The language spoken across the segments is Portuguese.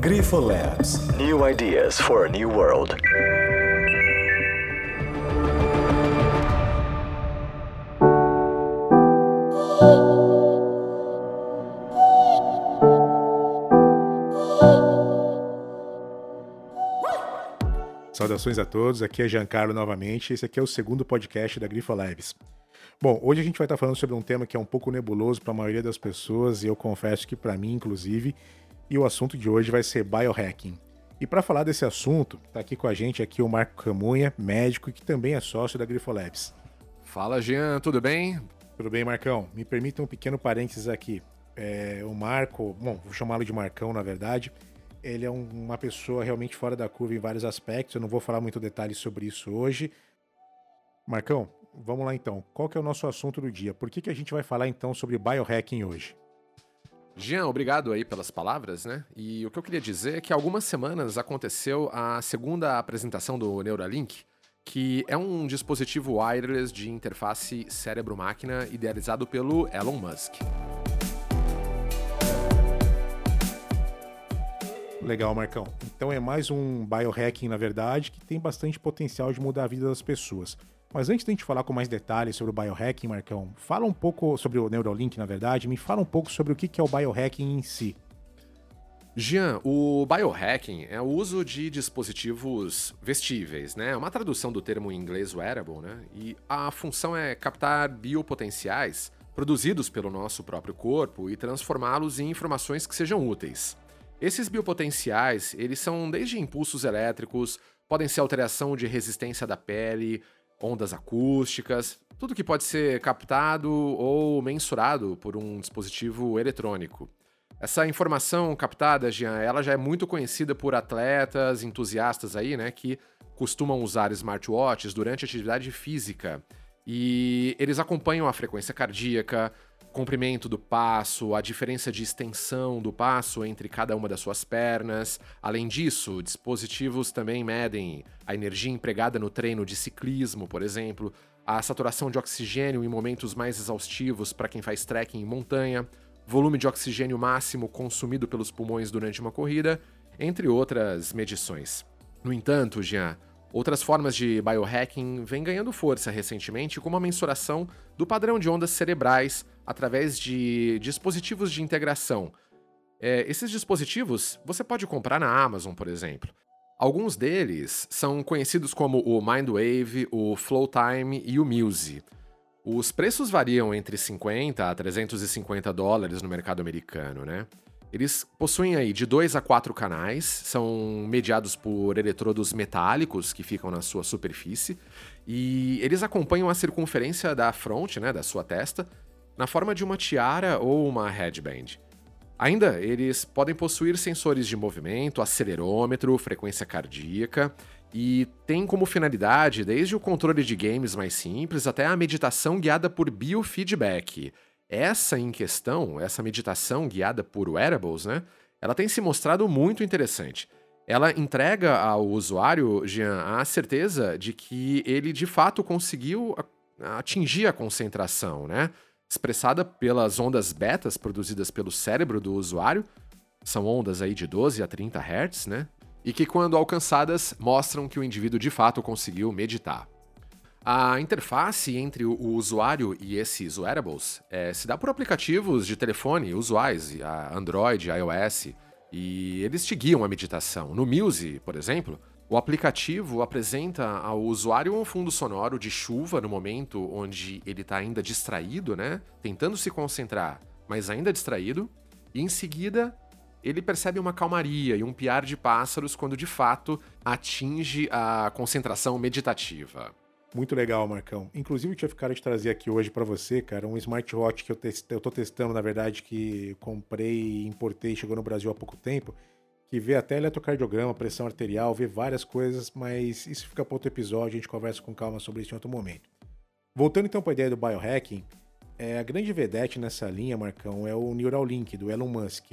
Grifo Labs. New ideas for a new world. Saudações a todos, aqui é Giancarlo novamente. Esse aqui é o segundo podcast da Grifo Labs. Bom, hoje a gente vai estar falando sobre um tema que é um pouco nebuloso para a maioria das pessoas e eu confesso que para mim, inclusive, e o assunto de hoje vai ser biohacking. E para falar desse assunto, está aqui com a gente aqui o Marco Camunha, médico e que também é sócio da Grifo Labs. Fala, Jean, tudo bem? Tudo bem, Marcão? Me permita um pequeno parênteses aqui. É, o Marco, bom, vou chamá-lo de Marcão, na verdade, ele é um, uma pessoa realmente fora da curva em vários aspectos. Eu não vou falar muito detalhes sobre isso hoje. Marcão, vamos lá então. Qual que é o nosso assunto do dia? Por que, que a gente vai falar então sobre biohacking hoje? Jean, obrigado aí pelas palavras, né? E o que eu queria dizer é que há algumas semanas aconteceu a segunda apresentação do Neuralink, que é um dispositivo wireless de interface cérebro-máquina idealizado pelo Elon Musk. Legal, Marcão. Então é mais um biohacking, na verdade, que tem bastante potencial de mudar a vida das pessoas. Mas antes de a gente falar com mais detalhes sobre o biohacking, Marcão, fala um pouco sobre o Neuralink, na verdade, me fala um pouco sobre o que é o biohacking em si. Jean, o biohacking é o uso de dispositivos vestíveis, né? É uma tradução do termo em inglês wearable, né? E a função é captar biopotenciais produzidos pelo nosso próprio corpo e transformá-los em informações que sejam úteis. Esses biopotenciais, eles são desde impulsos elétricos, podem ser alteração de resistência da pele, ondas acústicas, tudo que pode ser captado ou mensurado por um dispositivo eletrônico. Essa informação captada, Jean, ela já é muito conhecida por atletas, entusiastas aí, né, que costumam usar smartwatches durante atividade física. E eles acompanham a frequência cardíaca, comprimento do passo, a diferença de extensão do passo entre cada uma das suas pernas. Além disso, dispositivos também medem a energia empregada no treino de ciclismo, por exemplo, a saturação de oxigênio em momentos mais exaustivos para quem faz trekking em montanha, volume de oxigênio máximo consumido pelos pulmões durante uma corrida, entre outras medições. No entanto, Jean, Outras formas de biohacking vêm ganhando força recentemente, como a mensuração do padrão de ondas cerebrais através de dispositivos de integração. É, esses dispositivos você pode comprar na Amazon, por exemplo. Alguns deles são conhecidos como o Mindwave, o Flowtime e o Muse. Os preços variam entre 50 a 350 dólares no mercado americano, né? Eles possuem aí de dois a quatro canais, são mediados por eletrodos metálicos que ficam na sua superfície, e eles acompanham a circunferência da fronte, né, da sua testa, na forma de uma tiara ou uma headband. Ainda, eles podem possuir sensores de movimento, acelerômetro, frequência cardíaca e têm como finalidade desde o controle de games mais simples até a meditação guiada por biofeedback, essa em questão, essa meditação guiada por wearables, né? Ela tem se mostrado muito interessante. Ela entrega ao usuário, Jean, a certeza de que ele de fato conseguiu atingir a concentração, né? Expressada pelas ondas betas produzidas pelo cérebro do usuário, são ondas aí de 12 a 30 Hz, né? E que, quando alcançadas, mostram que o indivíduo de fato conseguiu meditar. A interface entre o usuário e esses wearables é, se dá por aplicativos de telefone usuais, Android, iOS, e eles te guiam a meditação. No Muse, por exemplo, o aplicativo apresenta ao usuário um fundo sonoro de chuva no momento onde ele está ainda distraído, né? Tentando se concentrar, mas ainda distraído, e em seguida ele percebe uma calmaria e um piar de pássaros quando de fato atinge a concentração meditativa. Muito legal, Marcão. Inclusive, eu tinha ficado de trazer aqui hoje para você, cara, um smartwatch que eu, test... eu tô testando, na verdade, que comprei, importei, chegou no Brasil há pouco tempo, que vê até eletrocardiograma, pressão arterial, vê várias coisas, mas isso fica para outro episódio, a gente conversa com calma sobre isso em outro momento. Voltando então para a ideia do biohacking, é, a grande vedete nessa linha, Marcão, é o Neuralink, do Elon Musk.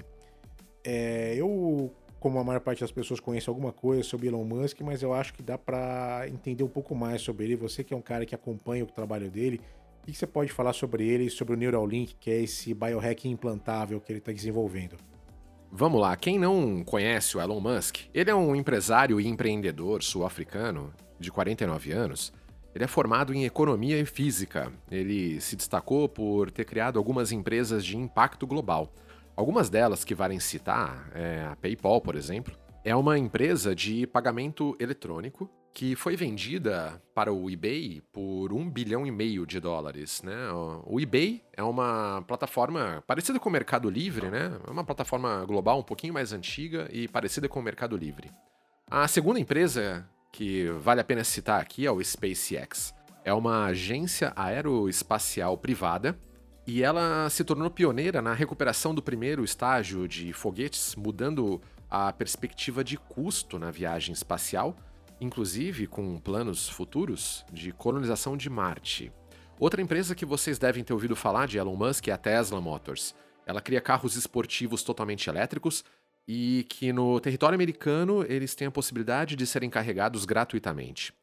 É, eu como a maior parte das pessoas conhece alguma coisa sobre Elon Musk, mas eu acho que dá para entender um pouco mais sobre ele. Você que é um cara que acompanha o trabalho dele, o que você pode falar sobre ele e sobre o Neuralink, que é esse biohacking implantável que ele está desenvolvendo? Vamos lá, quem não conhece o Elon Musk, ele é um empresário e empreendedor sul-africano de 49 anos. Ele é formado em economia e física. Ele se destacou por ter criado algumas empresas de impacto global. Algumas delas que valem citar, é a PayPal, por exemplo, é uma empresa de pagamento eletrônico que foi vendida para o eBay por um bilhão e meio de dólares. Né? O eBay é uma plataforma parecida com o Mercado Livre, né? é uma plataforma global um pouquinho mais antiga e parecida com o Mercado Livre. A segunda empresa que vale a pena citar aqui é o SpaceX. É uma agência aeroespacial privada e ela se tornou pioneira na recuperação do primeiro estágio de foguetes, mudando a perspectiva de custo na viagem espacial inclusive com planos futuros de colonização de Marte. Outra empresa que vocês devem ter ouvido falar de Elon Musk é a Tesla Motors. Ela cria carros esportivos totalmente elétricos e que no território americano eles têm a possibilidade de serem carregados gratuitamente.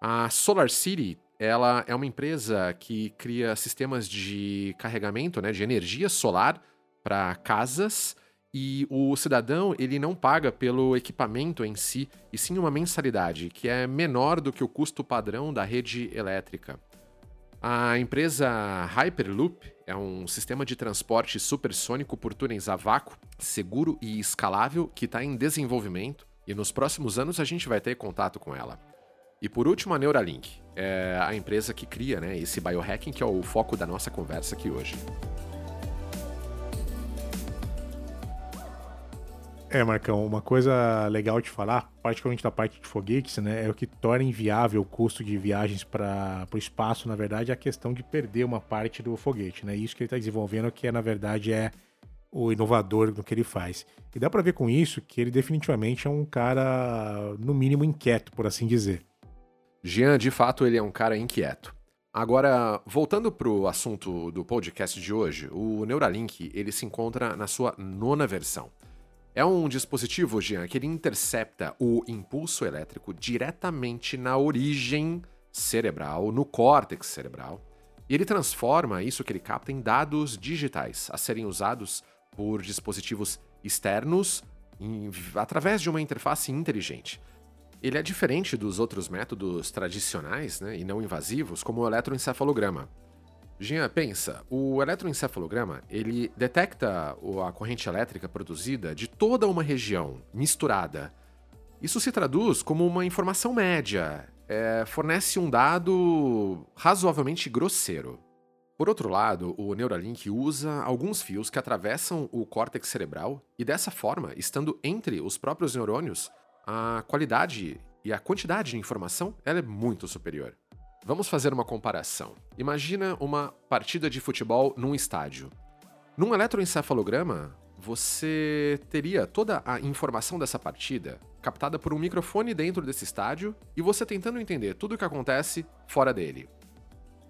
A Solar City ela é uma empresa que cria sistemas de carregamento né, de energia solar para casas e o cidadão ele não paga pelo equipamento em si, e sim uma mensalidade, que é menor do que o custo padrão da rede elétrica. A empresa Hyperloop é um sistema de transporte supersônico por túneis a vácuo, seguro e escalável que está em desenvolvimento e nos próximos anos a gente vai ter contato com ela. E por último, a Neuralink, é a empresa que cria né, esse biohacking que é o foco da nossa conversa aqui hoje. É, Marcão, uma coisa legal de falar, particularmente da parte de foguetes, né, é o que torna inviável o custo de viagens para o espaço, na verdade, é a questão de perder uma parte do foguete, né? Isso que ele está desenvolvendo, que é, na verdade é o inovador no que ele faz. E dá para ver com isso que ele definitivamente é um cara, no mínimo, inquieto, por assim dizer. Jean, de fato, ele é um cara inquieto. Agora, voltando para o assunto do podcast de hoje, o Neuralink ele se encontra na sua nona versão. É um dispositivo, Jean, que ele intercepta o impulso elétrico diretamente na origem cerebral, no córtex cerebral, e ele transforma isso que ele capta em dados digitais a serem usados por dispositivos externos em, através de uma interface inteligente. Ele é diferente dos outros métodos tradicionais né, e não invasivos, como o eletroencefalograma, Jean, pensa, o eletroencefalograma, ele detecta a corrente elétrica produzida de toda uma região, misturada. Isso se traduz como uma informação média, é, fornece um dado razoavelmente grosseiro. Por outro lado, o Neuralink usa alguns fios que atravessam o córtex cerebral e dessa forma, estando entre os próprios neurônios, a qualidade e a quantidade de informação é muito superior. Vamos fazer uma comparação. Imagina uma partida de futebol num estádio. Num eletroencefalograma, você teria toda a informação dessa partida captada por um microfone dentro desse estádio e você tentando entender tudo o que acontece fora dele.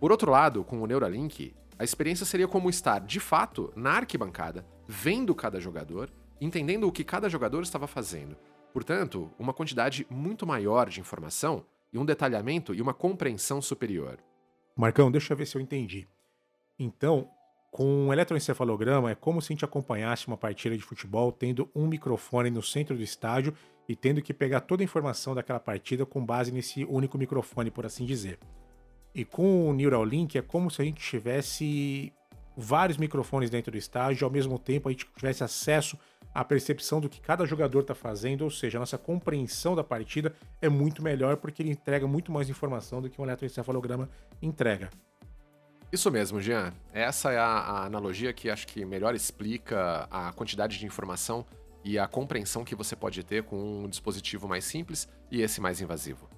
Por outro lado, com o Neuralink, a experiência seria como estar de fato na arquibancada, vendo cada jogador, entendendo o que cada jogador estava fazendo. Portanto, uma quantidade muito maior de informação e um detalhamento e uma compreensão superior. Marcão, deixa eu ver se eu entendi. Então, com um eletroencefalograma é como se a gente acompanhasse uma partida de futebol tendo um microfone no centro do estádio e tendo que pegar toda a informação daquela partida com base nesse único microfone, por assim dizer. E com o Neuralink é como se a gente tivesse vários microfones dentro do estádio, ao mesmo tempo a gente tivesse acesso a percepção do que cada jogador está fazendo, ou seja, a nossa compreensão da partida é muito melhor porque ele entrega muito mais informação do que um eletroencefalograma entrega. Isso mesmo, Jean. Essa é a, a analogia que acho que melhor explica a quantidade de informação e a compreensão que você pode ter com um dispositivo mais simples e esse mais invasivo.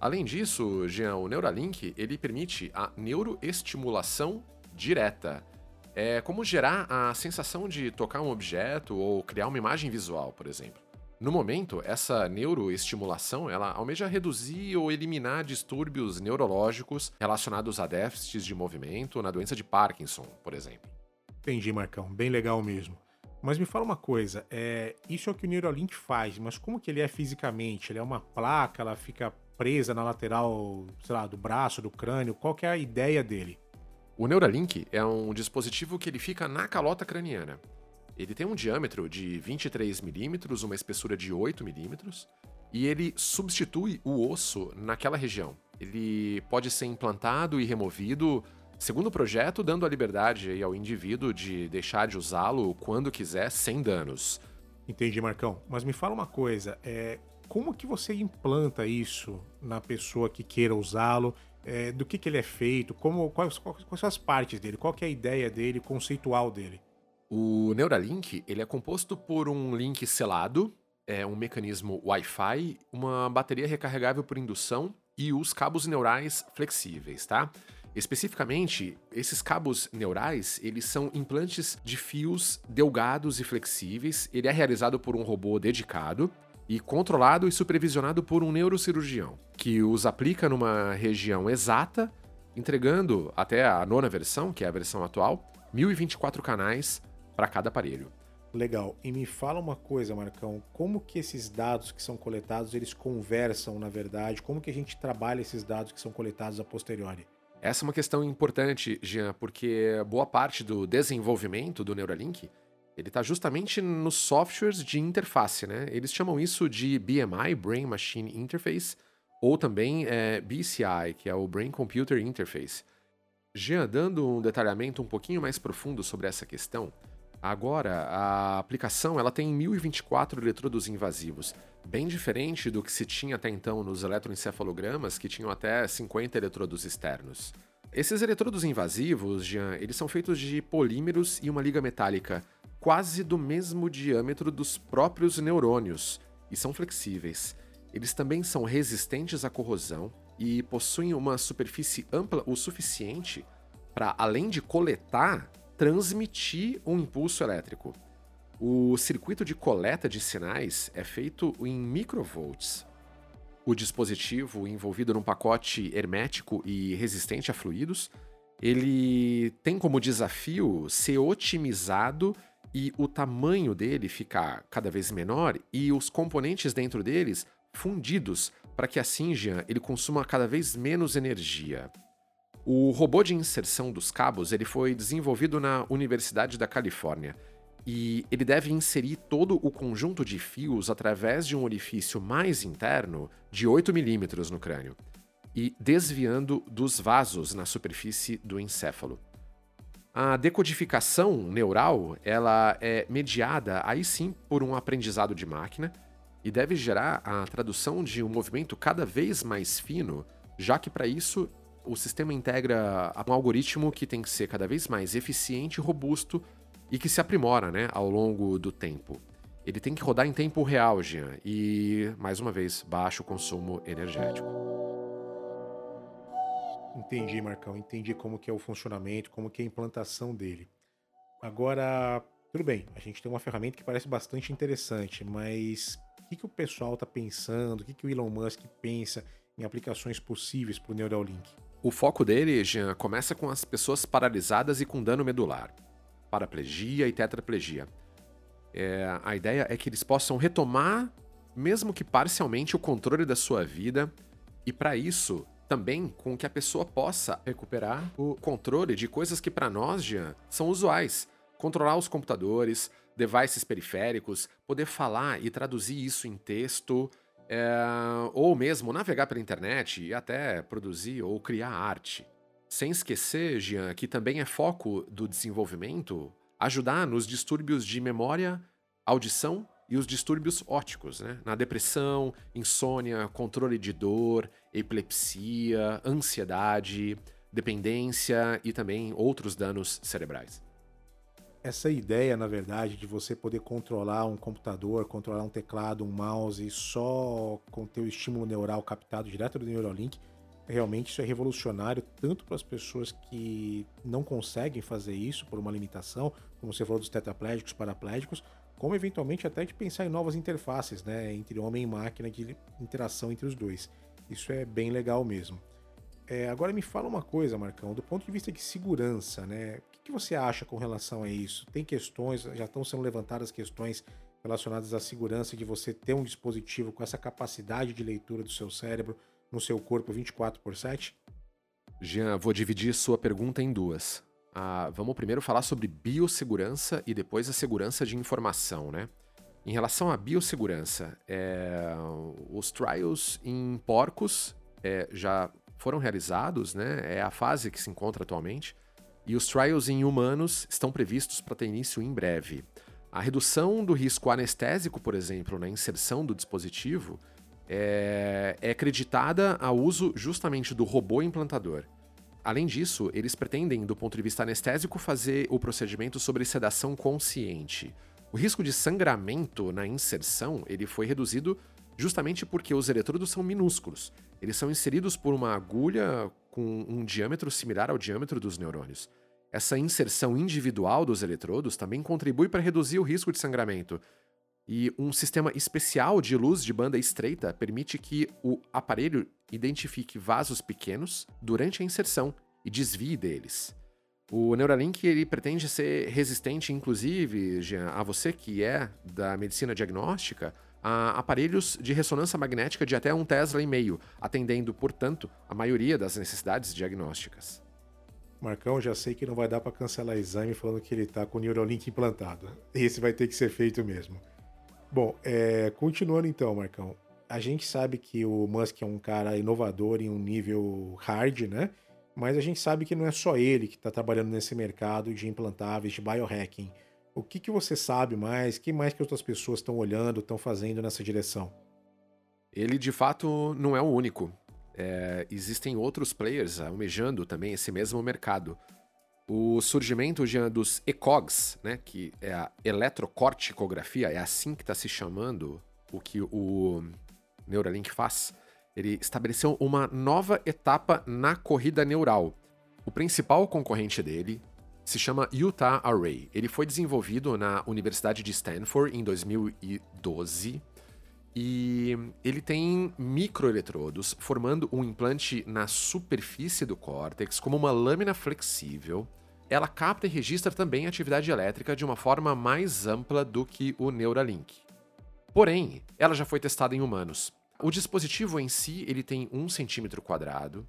Além disso, Jean, o Neuralink ele permite a neuroestimulação direta é como gerar a sensação de tocar um objeto ou criar uma imagem visual, por exemplo. No momento, essa neuroestimulação ela almeja reduzir ou eliminar distúrbios neurológicos relacionados a déficits de movimento na doença de Parkinson, por exemplo. Entendi, Marcão. Bem legal mesmo. Mas me fala uma coisa, é, isso é o que o Neuralink faz, mas como que ele é fisicamente? Ele é uma placa, ela fica presa na lateral, sei lá, do braço, do crânio? Qual que é a ideia dele? O Neuralink é um dispositivo que ele fica na calota craniana. Ele tem um diâmetro de 23 milímetros, uma espessura de 8 milímetros, e ele substitui o osso naquela região. Ele pode ser implantado e removido segundo o projeto, dando a liberdade ao indivíduo de deixar de usá-lo quando quiser, sem danos. Entendi, Marcão. Mas me fala uma coisa, é, como que você implanta isso na pessoa que queira usá-lo? É, do que, que ele é feito? Como, quais, quais, quais, são as partes dele? Qual é a ideia dele, conceitual dele? O Neuralink ele é composto por um link selado, é um mecanismo Wi-Fi, uma bateria recarregável por indução e os cabos neurais flexíveis, tá? Especificamente, esses cabos neurais, eles são implantes de fios delgados e flexíveis. Ele é realizado por um robô dedicado e controlado e supervisionado por um neurocirurgião, que os aplica numa região exata, entregando até a nona versão, que é a versão atual, 1024 canais para cada aparelho. Legal. E me fala uma coisa, Marcão, como que esses dados que são coletados, eles conversam, na verdade? Como que a gente trabalha esses dados que são coletados a posteriori? Essa é uma questão importante, Jean, porque boa parte do desenvolvimento do Neuralink ele está justamente nos softwares de interface, né? Eles chamam isso de BMI, Brain Machine Interface, ou também é, BCI, que é o Brain Computer Interface. Jean, dando um detalhamento um pouquinho mais profundo sobre essa questão, agora a aplicação ela tem 1024 eletrodos invasivos, bem diferente do que se tinha até então nos eletroencefalogramas, que tinham até 50 eletrodos externos. Esses eletrodos invasivos, Jean, eles são feitos de polímeros e uma liga metálica quase do mesmo diâmetro dos próprios neurônios e são flexíveis. Eles também são resistentes à corrosão e possuem uma superfície ampla o suficiente para, além de coletar, transmitir um impulso elétrico. O circuito de coleta de sinais é feito em microvolts. O dispositivo, envolvido num pacote hermético e resistente a fluidos, ele tem como desafio ser otimizado e o tamanho dele ficar cada vez menor e os componentes dentro deles fundidos para que assim Jean, ele consuma cada vez menos energia. O robô de inserção dos cabos ele foi desenvolvido na Universidade da Califórnia e ele deve inserir todo o conjunto de fios através de um orifício mais interno de 8 milímetros no crânio e desviando dos vasos na superfície do encéfalo. A decodificação neural, ela é mediada aí sim por um aprendizado de máquina e deve gerar a tradução de um movimento cada vez mais fino, já que para isso o sistema integra um algoritmo que tem que ser cada vez mais eficiente e robusto e que se aprimora né, ao longo do tempo. Ele tem que rodar em tempo real, Jean, e, mais uma vez, baixo consumo energético. Entendi, Marcão. Entendi como que é o funcionamento, como que é a implantação dele. Agora, tudo bem, a gente tem uma ferramenta que parece bastante interessante, mas que, que o pessoal está pensando, o que, que o Elon Musk pensa em aplicações possíveis para o Neuralink? O foco dele, Jean, começa com as pessoas paralisadas e com dano medular, paraplegia e tetraplegia. É, a ideia é que eles possam retomar, mesmo que parcialmente, o controle da sua vida, e para isso também com que a pessoa possa recuperar o controle de coisas que para nós, Jean, são usuais. Controlar os computadores, devices periféricos, poder falar e traduzir isso em texto, é, ou mesmo navegar pela internet e até produzir ou criar arte. Sem esquecer, Jean, que também é foco do desenvolvimento ajudar nos distúrbios de memória, audição e os distúrbios óticos, né? Na depressão, insônia, controle de dor, epilepsia, ansiedade, dependência e também outros danos cerebrais. Essa ideia, na verdade, de você poder controlar um computador, controlar um teclado, um mouse só com teu estímulo neural captado direto do Neuralink, realmente isso é revolucionário tanto para as pessoas que não conseguem fazer isso por uma limitação, como você falou dos tetraplégicos, paraplégicos, como eventualmente até de pensar em novas interfaces, né, entre homem e máquina, de interação entre os dois. Isso é bem legal mesmo. É, agora me fala uma coisa, Marcão, do ponto de vista de segurança, né? Que você acha com relação a isso? Tem questões, já estão sendo levantadas questões relacionadas à segurança de você ter um dispositivo com essa capacidade de leitura do seu cérebro no seu corpo 24 por 7? Jean, vou dividir sua pergunta em duas. ah, vamos primeiro falar sobre biossegurança e depois a segurança de informação, né? Em relação à biossegurança, é, os trials em porcos é, já foram realizados, né? É a fase que se encontra atualmente. E os trials em humanos estão previstos para ter início em breve. A redução do risco anestésico, por exemplo, na inserção do dispositivo, é, é acreditada ao uso justamente do robô implantador. Além disso, eles pretendem, do ponto de vista anestésico, fazer o procedimento sobre sedação consciente. O risco de sangramento na inserção ele foi reduzido justamente porque os eletrodos são minúsculos. Eles são inseridos por uma agulha com um diâmetro similar ao diâmetro dos neurônios. Essa inserção individual dos eletrodos também contribui para reduzir o risco de sangramento. E um sistema especial de luz de banda estreita permite que o aparelho identifique vasos pequenos durante a inserção e desvie deles. O Neuralink ele pretende ser resistente, inclusive, Jean, a você que é da medicina diagnóstica, a aparelhos de ressonância magnética de até um Tesla e meio, atendendo, portanto, a maioria das necessidades diagnósticas. Marcão, já sei que não vai dar para cancelar exame falando que ele está com o Neuralink implantado. Esse vai ter que ser feito mesmo. Bom, é, continuando então, Marcão. A gente sabe que o Musk é um cara inovador em um nível hard, né? Mas a gente sabe que não é só ele que está trabalhando nesse mercado de implantáveis, de biohacking. O que, que você sabe mais? que mais que outras pessoas estão olhando, estão fazendo nessa direção? Ele de fato não é o único. É, existem outros players almejando também esse mesmo mercado. O surgimento dos ECOGs, né, que é a eletrocorticografia, é assim que está se chamando o que o Neuralink faz. Ele estabeleceu uma nova etapa na corrida neural. O principal concorrente dele se chama Utah Array. Ele foi desenvolvido na Universidade de Stanford em 2012 e ele tem microeletrodos formando um implante na superfície do córtex como uma lâmina flexível. Ela capta e registra também a atividade elétrica de uma forma mais ampla do que o Neuralink. Porém, ela já foi testada em humanos. O dispositivo em si ele tem 1 centímetro quadrado,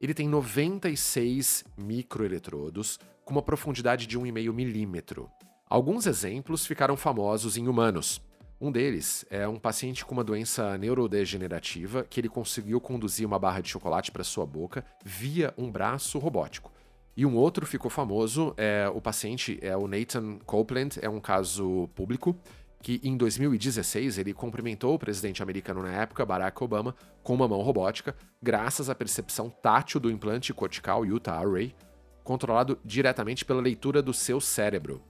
ele tem 96 microeletrodos, com uma profundidade de 1,5 milímetro. Alguns exemplos ficaram famosos em humanos. Um deles é um paciente com uma doença neurodegenerativa que ele conseguiu conduzir uma barra de chocolate para sua boca via um braço robótico. E um outro ficou famoso, é o paciente é o Nathan Copeland, é um caso público que em 2016 ele cumprimentou o presidente americano na época, Barack Obama, com uma mão robótica, graças à percepção tátil do implante cortical Utah Array, controlado diretamente pela leitura do seu cérebro.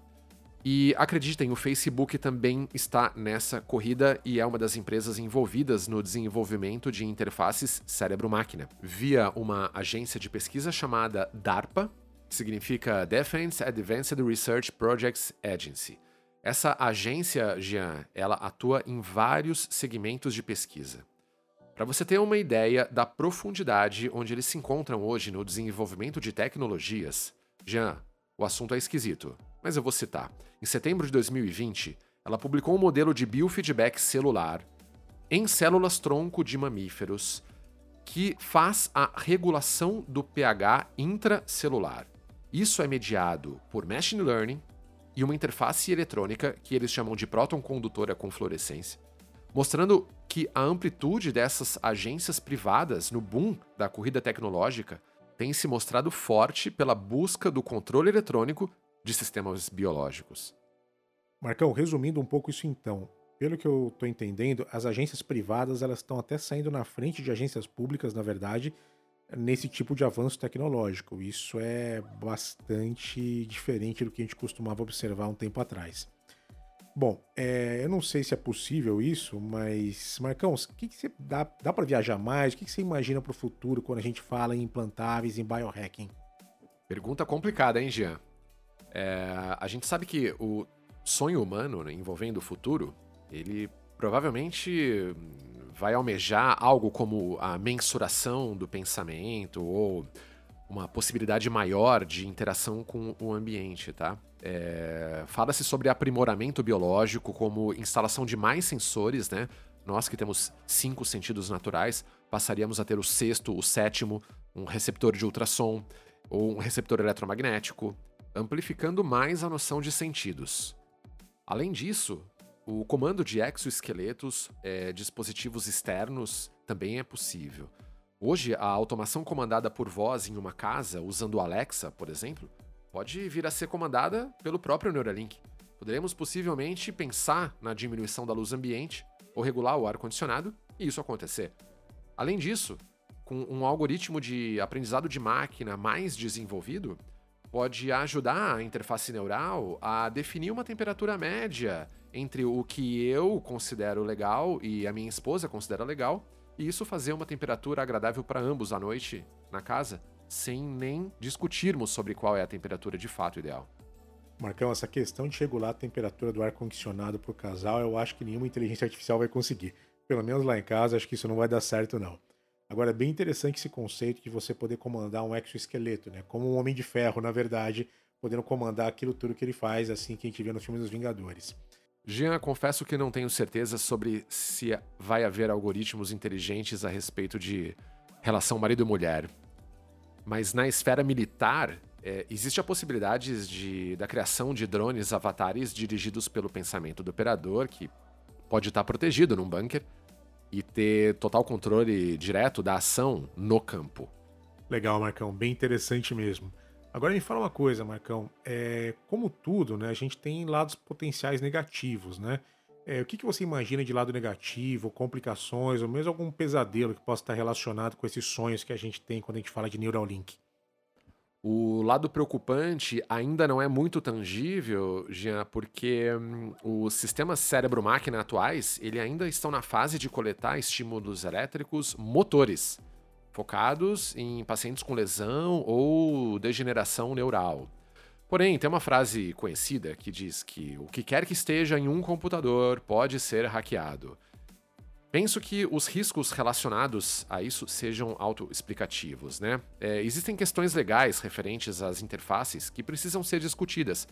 E acreditem, o Facebook também está nessa corrida e é uma das empresas envolvidas no desenvolvimento de interfaces cérebro-máquina, via uma agência de pesquisa chamada DARPA, que significa Defense Advanced Research Projects Agency. Essa agência, Jean, ela atua em vários segmentos de pesquisa. Para você ter uma ideia da profundidade onde eles se encontram hoje no desenvolvimento de tecnologias, Jean, o assunto é esquisito, mas eu vou citar. Em setembro de 2020, ela publicou um modelo de biofeedback celular em células tronco de mamíferos que faz a regulação do pH intracelular. Isso é mediado por machine learning e uma interface eletrônica que eles chamam de próton condutora com fluorescência mostrando que a amplitude dessas agências privadas no boom da corrida tecnológica tem se mostrado forte pela busca do controle eletrônico de sistemas biológicos. Marcão, resumindo um pouco isso então, pelo que eu estou entendendo, as agências privadas elas estão até saindo na frente de agências públicas, na verdade, nesse tipo de avanço tecnológico. Isso é bastante diferente do que a gente costumava observar um tempo atrás. Bom, é, eu não sei se é possível isso, mas, Marcão, o que, que você dá, dá para viajar mais? O que, que você imagina para o futuro quando a gente fala em implantáveis, em biohacking? Pergunta complicada, hein, Jean? É, a gente sabe que o sonho humano né, envolvendo o futuro, ele provavelmente vai almejar algo como a mensuração do pensamento ou uma possibilidade maior de interação com o ambiente, tá? É, Fala-se sobre aprimoramento biológico como instalação de mais sensores, né? Nós que temos cinco sentidos naturais, passaríamos a ter o sexto, o sétimo, um receptor de ultrassom ou um receptor eletromagnético. Amplificando mais a noção de sentidos. Além disso, o comando de exoesqueletos, é, dispositivos externos, também é possível. Hoje, a automação comandada por voz em uma casa, usando Alexa, por exemplo, pode vir a ser comandada pelo próprio Neuralink. Poderemos possivelmente pensar na diminuição da luz ambiente ou regular o ar-condicionado e isso acontecer. Além disso, com um algoritmo de aprendizado de máquina mais desenvolvido, pode ajudar a interface neural a definir uma temperatura média entre o que eu considero legal e a minha esposa considera legal, e isso fazer uma temperatura agradável para ambos à noite na casa, sem nem discutirmos sobre qual é a temperatura de fato ideal. Marcão, essa questão de regular a temperatura do ar-condicionado para o casal, eu acho que nenhuma inteligência artificial vai conseguir. Pelo menos lá em casa, acho que isso não vai dar certo, não. Agora, é bem interessante esse conceito de você poder comandar um exoesqueleto, né? Como um homem de ferro, na verdade, podendo comandar aquilo tudo que ele faz, assim que a gente vê no filme dos Vingadores. Jean, confesso que não tenho certeza sobre se vai haver algoritmos inteligentes a respeito de relação marido e mulher. Mas na esfera militar, é, existe a possibilidade de, da criação de drones avatares dirigidos pelo pensamento do operador, que pode estar protegido num bunker, e ter total controle direto da ação no campo. Legal, Marcão, bem interessante mesmo. Agora me fala uma coisa, Marcão. É, como tudo, né, a gente tem lados potenciais negativos, né? É, o que, que você imagina de lado negativo, complicações, ou mesmo algum pesadelo que possa estar relacionado com esses sonhos que a gente tem quando a gente fala de Neuralink? O lado preocupante ainda não é muito tangível, Jean, porque hum, os sistemas cérebro-máquina atuais ele ainda estão na fase de coletar estímulos elétricos motores focados em pacientes com lesão ou degeneração neural. Porém, tem uma frase conhecida que diz que o que quer que esteja em um computador pode ser hackeado. Penso que os riscos relacionados a isso sejam autoexplicativos, né? É, existem questões legais referentes às interfaces que precisam ser discutidas,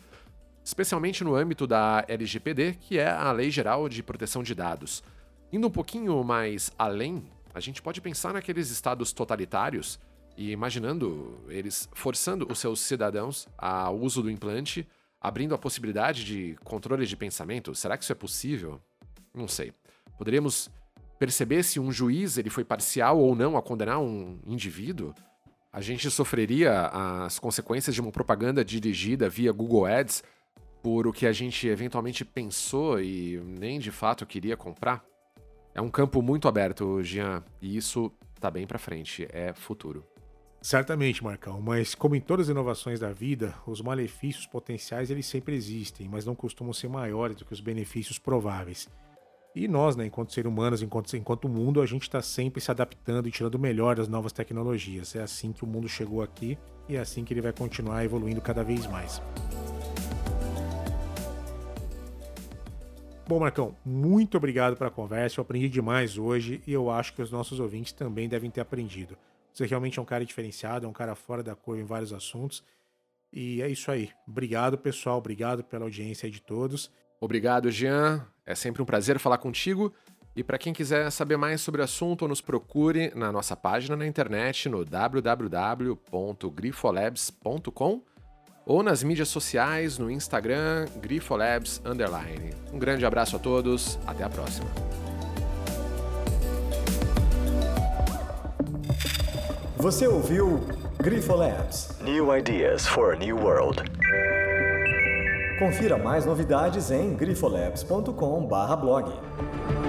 especialmente no âmbito da LGPD, que é a Lei Geral de Proteção de Dados. Indo um pouquinho mais além, a gente pode pensar naqueles estados totalitários e imaginando eles forçando os seus cidadãos ao uso do implante, abrindo a possibilidade de controle de pensamento. Será que isso é possível? Não sei. Poderíamos perceber se um juiz ele foi parcial ou não a condenar um indivíduo? A gente sofreria as consequências de uma propaganda dirigida via Google Ads por o que a gente eventualmente pensou e nem de fato queria comprar? É um campo muito aberto, Jean, e isso tá bem para frente, é futuro. Certamente, Marcão, mas como em todas as inovações da vida, os malefícios potenciais eles sempre existem, mas não costumam ser maiores do que os benefícios prováveis. E nós, né, enquanto seres humanos, enquanto, enquanto mundo, a gente está sempre se adaptando e tirando o melhor das novas tecnologias. É assim que o mundo chegou aqui e é assim que ele vai continuar evoluindo cada vez mais. Bom, Marcão, muito obrigado pela conversa. Eu aprendi demais hoje e eu acho que os nossos ouvintes também devem ter aprendido. Você realmente é um cara diferenciado, é um cara fora da cor em vários assuntos. E é isso aí. Obrigado, pessoal. Obrigado pela audiência de todos. Obrigado, Jean. É sempre um prazer falar contigo. E para quem quiser saber mais sobre o assunto, nos procure na nossa página na internet no www.grifolabs.com ou nas mídias sociais no Instagram Grifolabs Underline. Um grande abraço a todos, até a próxima. Você ouviu Grifolabs. New ideas for a new world. Confira mais novidades em grifolabs.com/blog.